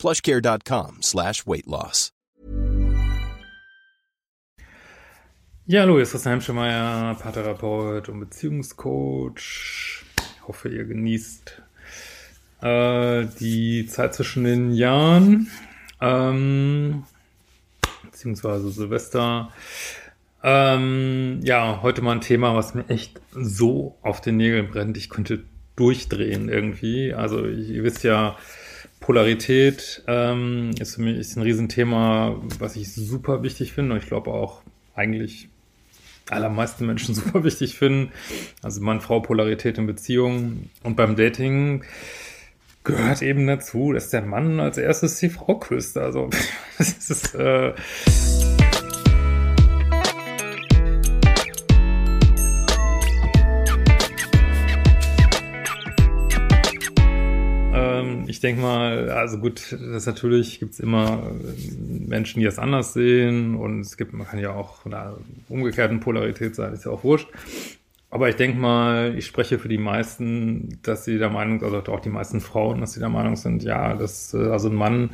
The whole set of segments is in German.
plushcare.com slash weight loss. Ja, hallo, hier ist Christian Hemschemeyer, Paartherapeut und Beziehungscoach. Ich hoffe, ihr genießt äh, die Zeit zwischen den Jahren, ähm, beziehungsweise Silvester. Ähm, ja, heute mal ein Thema, was mir echt so auf den Nägeln brennt. Ich könnte durchdrehen irgendwie. Also ihr wisst ja, Polarität ähm, ist für mich ist ein Riesenthema, was ich super wichtig finde und ich glaube auch eigentlich allermeisten Menschen super wichtig finden. Also Mann-Frau-Polarität in Beziehungen und beim Dating gehört eben dazu, dass der Mann als erstes die Frau küsst. Also das ist äh, ich denke mal, also gut, das natürlich gibt's immer Menschen, die das anders sehen und es gibt, man kann ja auch von einer umgekehrten Polarität sein, ist ja auch wurscht. Aber ich denke mal, ich spreche für die meisten, dass sie der Meinung, also auch die meisten Frauen, dass sie der Meinung sind, ja, dass äh, also ein Mann,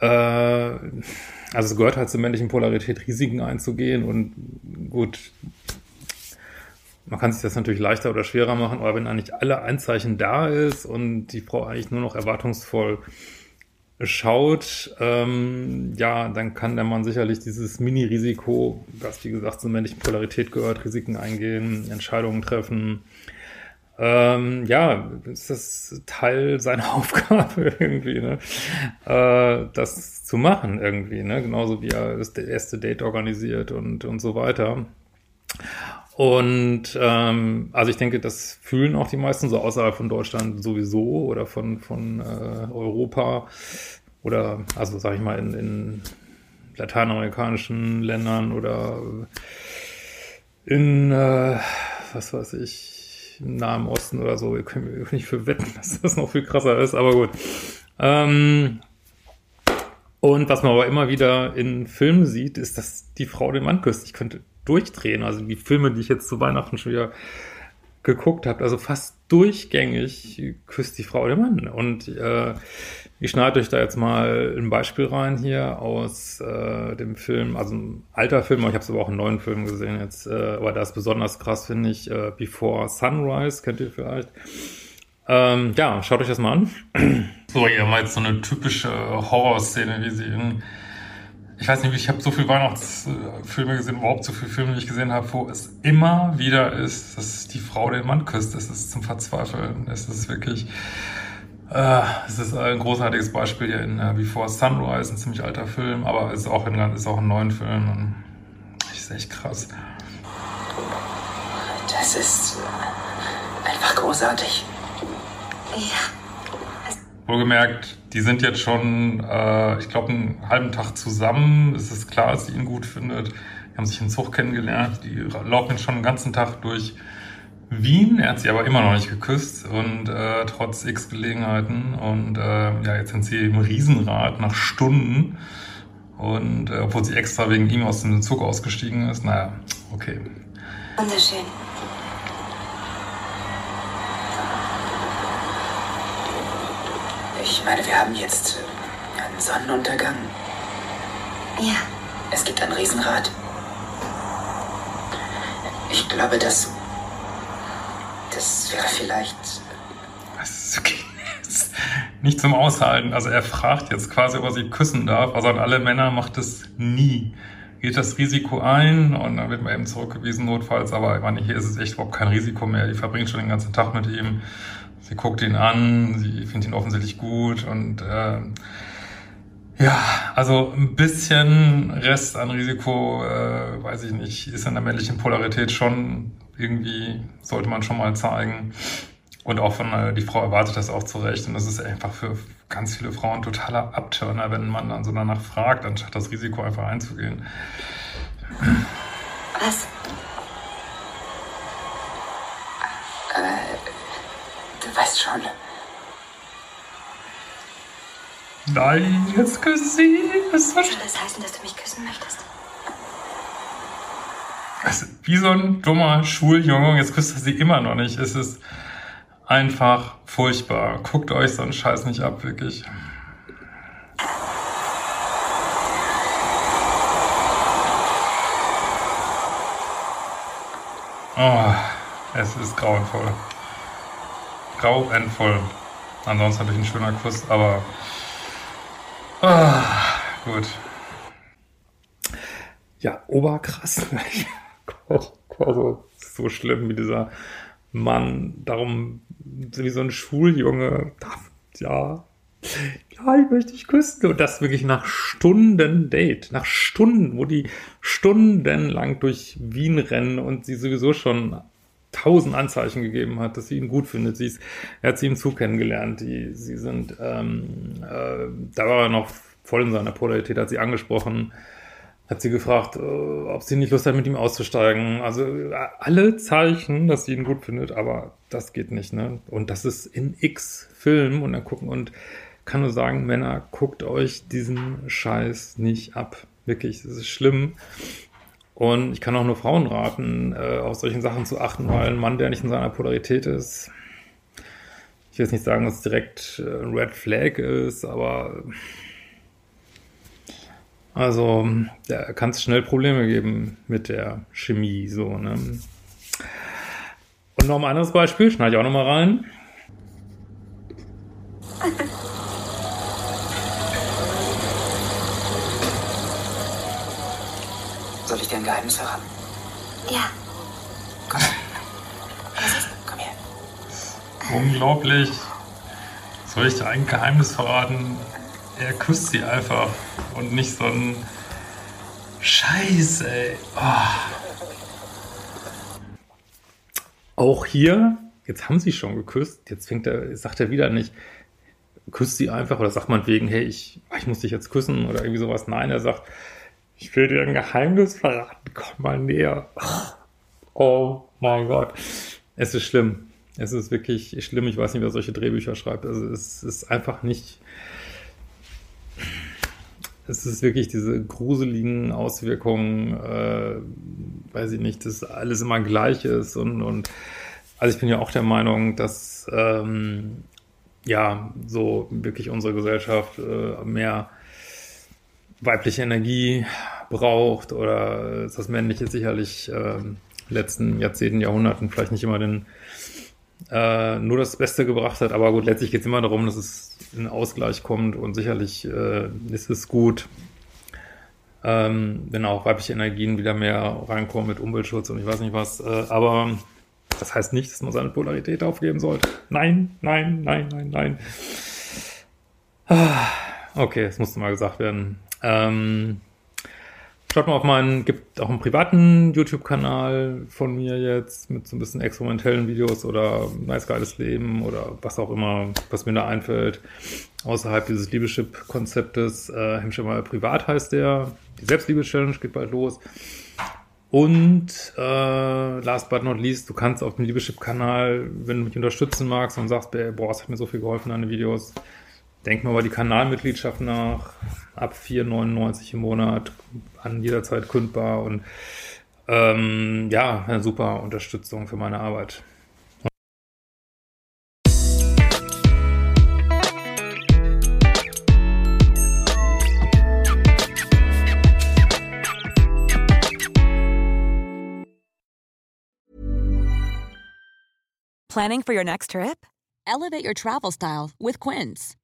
äh, also es gehört halt zur männlichen Polarität, Risiken einzugehen und gut, man kann sich das natürlich leichter oder schwerer machen, aber wenn eigentlich alle Einzeichen da ist und die Frau eigentlich nur noch erwartungsvoll schaut, ähm, ja, dann kann der Mann sicherlich dieses Mini-Risiko, das wie gesagt zur männlichen Polarität gehört, Risiken eingehen, Entscheidungen treffen. Ähm, ja, ist das Teil seiner Aufgabe irgendwie, ne? Äh, das zu machen irgendwie, ne? Genauso wie er das erste Date organisiert und, und so weiter. Und ähm, also ich denke, das fühlen auch die meisten so außerhalb von Deutschland sowieso oder von, von äh, Europa oder also sage ich mal in, in lateinamerikanischen Ländern oder in äh, was weiß ich, im Nahen Osten oder so. Ihr könnt mir nicht für wetten, dass das noch viel krasser ist, aber gut. Ähm, und was man aber immer wieder in Filmen sieht, ist, dass die Frau den Mann küsst. Ich könnte durchdrehen. Also die Filme, die ich jetzt zu Weihnachten schon wieder geguckt habe, also fast durchgängig küsst die Frau den Mann. Und äh, ich schneide euch da jetzt mal ein Beispiel rein hier aus äh, dem Film, also ein alter Film, aber ich habe es aber auch einen neuen Film gesehen jetzt, äh, aber das ist besonders krass, finde ich, äh, Before Sunrise, kennt ihr vielleicht. Ähm, ja, schaut euch das mal an. So, ihr habt jetzt so eine typische Horrorszene, wie sie in ich weiß nicht, ich habe so viele Weihnachtsfilme gesehen, überhaupt so viele Filme, die ich gesehen habe, wo es immer wieder ist, dass die Frau den Mann küsst. Das ist zum Verzweifeln. Es ist wirklich, äh, es ist ein großartiges Beispiel hier in uh, Before Sunrise, ein ziemlich alter Film, aber es ist auch in, ist auch ein neuen Film und ist echt krass. Das ist einfach großartig. Ja. Wohlgemerkt, die sind jetzt schon, äh, ich glaube, einen halben Tag zusammen. Es ist klar, dass sie ihn gut findet. Die haben sich im Zug kennengelernt. Die laufen schon den ganzen Tag durch Wien. Er hat sie aber immer noch nicht geküsst und äh, trotz x Gelegenheiten. Und äh, ja, jetzt sind sie im Riesenrad nach Stunden. Und äh, obwohl sie extra wegen ihm aus dem Zug ausgestiegen ist, naja, okay. Wunderschön. Ich meine, wir haben jetzt einen Sonnenuntergang. Ja. Es gibt ein Riesenrad. Ich glaube, das. Das wäre vielleicht. Das ist okay. Nicht zum Aushalten. Also er fragt jetzt quasi, ob er sie küssen darf. Also an alle Männer macht es nie. Geht das Risiko ein und dann wird man eben zurückgewiesen, notfalls. Aber ich meine, hier ist es echt überhaupt kein Risiko mehr. Die verbringt schon den ganzen Tag mit ihm. Sie guckt ihn an, sie findet ihn offensichtlich gut und äh, ja, also ein bisschen Rest an Risiko, äh, weiß ich nicht, ist in der männlichen Polarität schon irgendwie, sollte man schon mal zeigen. Und auch von, äh, die Frau erwartet das auch zurecht. Und das ist einfach für ganz viele Frauen totaler Abturner, wenn man dann so danach fragt, anstatt das Risiko einfach einzugehen. Was? Äh, du weißt schon. Nein, jetzt küssen sie. So Soll das heißen, dass du mich küssen möchtest? Also, wie so ein dummer Schuljunge, jetzt küsst er sie immer noch nicht. Es ist einfach furchtbar. Guckt euch so einen Scheiß nicht ab, wirklich. Oh, es ist grauenvoll. Grauenvoll. Ansonsten natürlich ein schöner Kuss, aber ah, gut. Ja, oberkrass. also so schlimm wie dieser Mann, darum wie so ein Schuljunge, ja, ja, ich möchte dich küssen. Und das wirklich nach Stunden Date, nach Stunden, wo die stundenlang durch Wien rennen und sie sowieso schon tausend Anzeichen gegeben hat, dass sie ihn gut findet. Sie ist, er hat sie im Zug kennengelernt. Die, sie sind, ähm, äh, da war er noch voll in seiner Polarität, hat sie angesprochen, hat sie gefragt, äh, ob sie nicht Lust hat, mit ihm auszusteigen. Also äh, alle Zeichen, dass sie ihn gut findet, aber das geht nicht, ne? Und das ist in X Film und dann gucken und kann nur sagen, Männer, guckt euch diesen Scheiß nicht ab. Wirklich, das ist schlimm. Und ich kann auch nur Frauen raten, äh, auf solchen Sachen zu achten, weil ein Mann, der nicht in seiner Polarität ist, ich will jetzt nicht sagen, dass es direkt äh, ein Red Flag ist, aber also da kann es schnell Probleme geben mit der Chemie, so, ne? Und noch ein anderes Beispiel, schneide ich auch noch mal rein. Soll ich dir ein Geheimnis verraten? Ja. Komm. Was ist? Komm her. Unglaublich. Soll ich dir ein Geheimnis verraten? Er küsst sie einfach und nicht so ein Scheiß, ey. Oh. Auch hier, jetzt haben sie schon geküsst, jetzt fängt er, sagt er wieder nicht, küsst sie einfach oder sagt man wegen, hey, ich, ich muss dich jetzt küssen oder irgendwie sowas. Nein, er sagt, ich will dir ein Geheimnis verraten, komm mal näher. Oh mein Gott. Es ist schlimm. Es ist wirklich schlimm. Ich weiß nicht, wer solche Drehbücher schreibt. Also es ist einfach nicht. Es ist wirklich diese gruseligen Auswirkungen, äh, weiß ich nicht, dass alles immer gleich ist und, und also ich bin ja auch der Meinung, dass ähm, ja so wirklich unsere Gesellschaft äh, mehr weibliche Energie braucht oder das Männliche sicherlich äh, letzten Jahrzehnten, Jahrhunderten vielleicht nicht immer den äh, nur das Beste gebracht hat, aber gut, letztlich geht es immer darum, dass es in Ausgleich kommt und sicherlich äh, ist es gut, ähm, wenn auch weibliche Energien wieder mehr reinkommen mit Umweltschutz und ich weiß nicht was, äh, aber das heißt nicht, dass man seine Polarität aufgeben sollte. Nein, nein, nein, nein, nein. Ah, okay, es musste mal gesagt werden. Ähm, schaut mal auf meinen, gibt auch einen privaten YouTube-Kanal von mir jetzt mit so ein bisschen experimentellen Videos oder nice geiles Leben oder was auch immer, was mir da einfällt. Außerhalb dieses Liebeschip-Konzeptes. Äh, Hemmschimmer Privat heißt der. Die Selbstliebe-Challenge geht bald los. Und äh, last but not least, du kannst auf dem Liebeschip-Kanal, wenn du mich unterstützen magst und sagst, boah, es hat mir so viel geholfen, deine Videos, denk mal über die Kanalmitgliedschaft nach. Ab 4,99 im Monat, an jeder Zeit kündbar und ähm, ja, eine super Unterstützung für meine Arbeit. Planning for your next trip? Elevate your travel style with Quince.